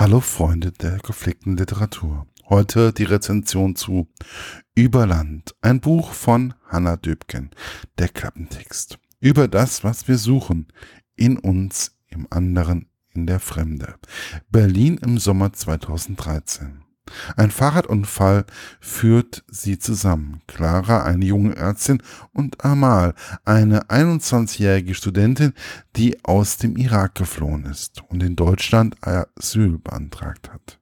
Hallo Freunde der gepflegten Literatur. Heute die Rezension zu Überland, ein Buch von Hannah Döbken, der Klappentext. Über das, was wir suchen, in uns, im anderen, in der Fremde. Berlin im Sommer 2013. Ein Fahrradunfall führt sie zusammen. Clara, eine junge Ärztin, und Amal, eine 21-jährige Studentin, die aus dem Irak geflohen ist und in Deutschland Asyl beantragt hat.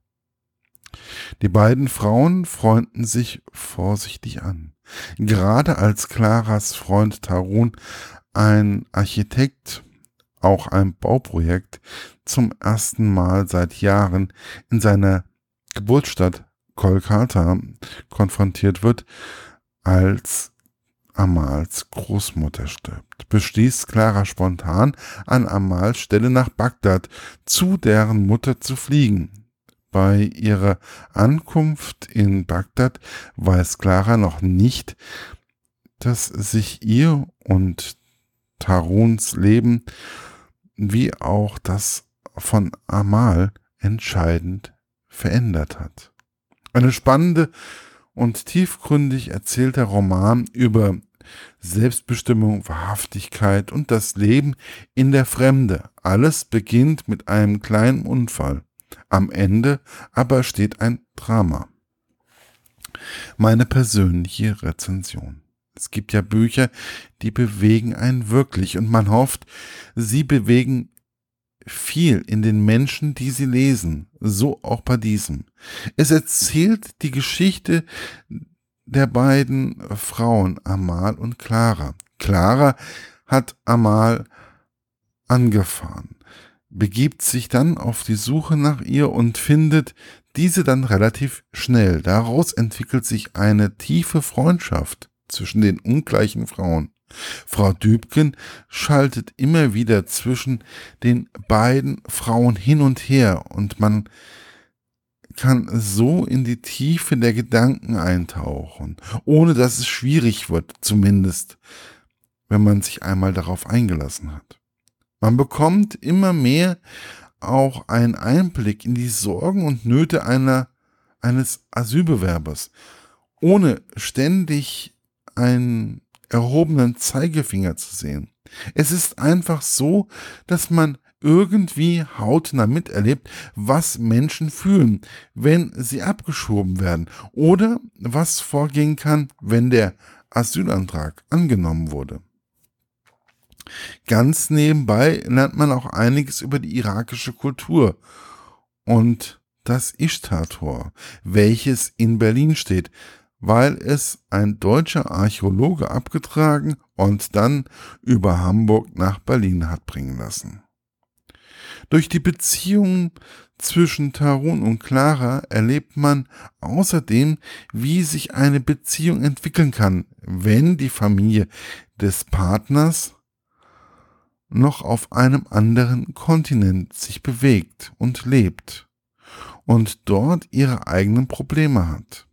Die beiden Frauen freunden sich vorsichtig an. Gerade als Claras Freund Tarun, ein Architekt, auch ein Bauprojekt, zum ersten Mal seit Jahren in seiner Geburtsstadt Kolkata konfrontiert wird, als Amals Großmutter stirbt, beschließt Clara spontan, an Amals Stelle nach Bagdad zu deren Mutter zu fliegen. Bei ihrer Ankunft in Bagdad weiß Clara noch nicht, dass sich ihr und Taruns Leben wie auch das von Amal entscheidend verändert hat. Eine spannende und tiefgründig erzählter Roman über Selbstbestimmung, Wahrhaftigkeit und das Leben in der Fremde. Alles beginnt mit einem kleinen Unfall. Am Ende aber steht ein Drama. Meine persönliche Rezension. Es gibt ja Bücher, die bewegen einen wirklich und man hofft, sie bewegen viel in den Menschen, die sie lesen, so auch bei diesem. Es erzählt die Geschichte der beiden Frauen, Amal und Clara. Clara hat Amal angefahren, begibt sich dann auf die Suche nach ihr und findet diese dann relativ schnell. Daraus entwickelt sich eine tiefe Freundschaft zwischen den ungleichen Frauen. Frau Dübken schaltet immer wieder zwischen den beiden Frauen hin und her und man kann so in die Tiefe der Gedanken eintauchen, ohne dass es schwierig wird, zumindest, wenn man sich einmal darauf eingelassen hat. Man bekommt immer mehr auch einen Einblick in die Sorgen und Nöte einer, eines Asylbewerbers, ohne ständig ein erhobenen Zeigefinger zu sehen. Es ist einfach so, dass man irgendwie hautnah miterlebt, was Menschen fühlen, wenn sie abgeschoben werden oder was vorgehen kann, wenn der Asylantrag angenommen wurde. Ganz nebenbei lernt man auch einiges über die irakische Kultur und das Ishtar-Tor, welches in Berlin steht, weil es ein deutscher Archäologe abgetragen und dann über Hamburg nach Berlin hat bringen lassen. Durch die Beziehung zwischen Tarun und Clara erlebt man außerdem, wie sich eine Beziehung entwickeln kann, wenn die Familie des Partners noch auf einem anderen Kontinent sich bewegt und lebt und dort ihre eigenen Probleme hat.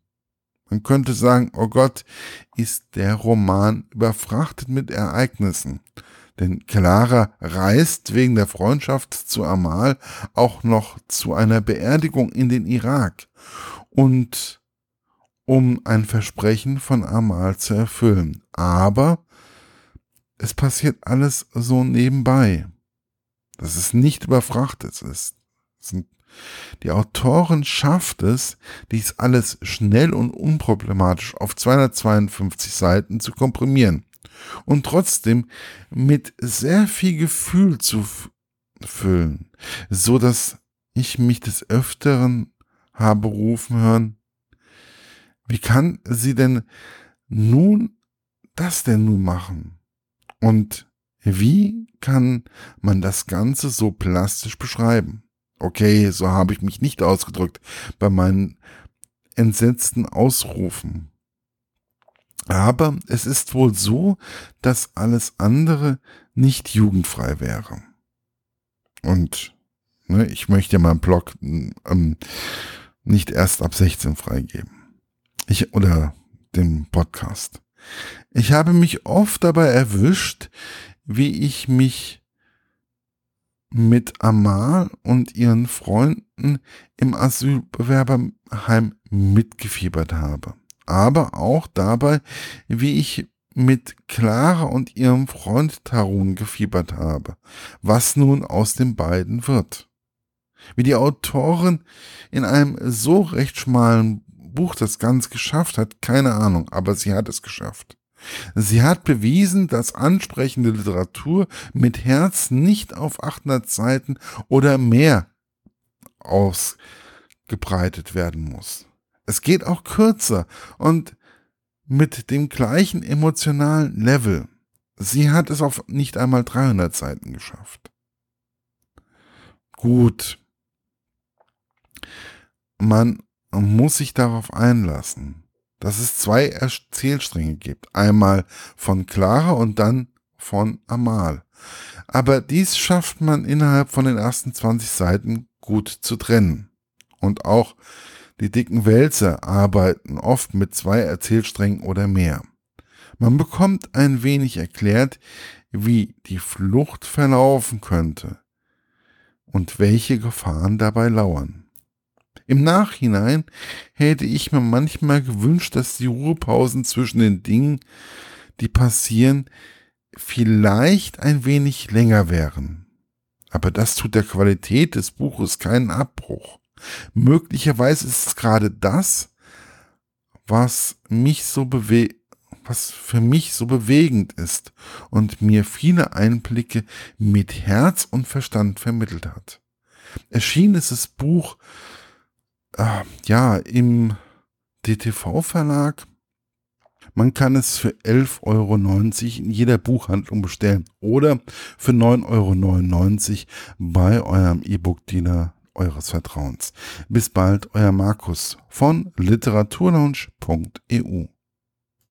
Man könnte sagen, oh Gott, ist der Roman überfrachtet mit Ereignissen. Denn Clara reist wegen der Freundschaft zu Amal auch noch zu einer Beerdigung in den Irak und um ein Versprechen von Amal zu erfüllen. Aber es passiert alles so nebenbei, dass es nicht überfrachtet ist. Es sind die Autorin schafft es, dies alles schnell und unproblematisch auf 252 Seiten zu komprimieren und trotzdem mit sehr viel Gefühl zu füllen, so dass ich mich des Öfteren habe rufen hören, wie kann sie denn nun das denn nun machen? Und wie kann man das Ganze so plastisch beschreiben? Okay, so habe ich mich nicht ausgedrückt bei meinen entsetzten Ausrufen. Aber es ist wohl so, dass alles andere nicht jugendfrei wäre. Und ne, ich möchte meinen Blog ähm, nicht erst ab 16 freigeben. Ich, oder den Podcast. Ich habe mich oft dabei erwischt, wie ich mich mit Amal und ihren Freunden im Asylbewerberheim mitgefiebert habe, aber auch dabei, wie ich mit Clara und ihrem Freund Tarun gefiebert habe, was nun aus den beiden wird. Wie die Autorin in einem so recht schmalen Buch das Ganze geschafft hat, keine Ahnung, aber sie hat es geschafft. Sie hat bewiesen, dass ansprechende Literatur mit Herz nicht auf 800 Seiten oder mehr ausgebreitet werden muss. Es geht auch kürzer und mit dem gleichen emotionalen Level. Sie hat es auf nicht einmal 300 Seiten geschafft. Gut. Man muss sich darauf einlassen dass es zwei Erzählstränge gibt. Einmal von Clara und dann von Amal. Aber dies schafft man innerhalb von den ersten 20 Seiten gut zu trennen. Und auch die dicken Wälzer arbeiten oft mit zwei Erzählsträngen oder mehr. Man bekommt ein wenig erklärt, wie die Flucht verlaufen könnte und welche Gefahren dabei lauern. Im Nachhinein hätte ich mir manchmal gewünscht, dass die Ruhepausen zwischen den Dingen, die passieren, vielleicht ein wenig länger wären. Aber das tut der Qualität des Buches keinen Abbruch. Möglicherweise ist es gerade das, was mich so bewegt, was für mich so bewegend ist und mir viele Einblicke mit Herz und Verstand vermittelt hat. Erschienen ist das Buch äh, ja, im DTV-Verlag. Man kann es für 11,90 Euro in jeder Buchhandlung bestellen oder für 9,99 Euro bei eurem E-Book-Dealer eures Vertrauens. Bis bald, euer Markus von literaturlaunch.eu.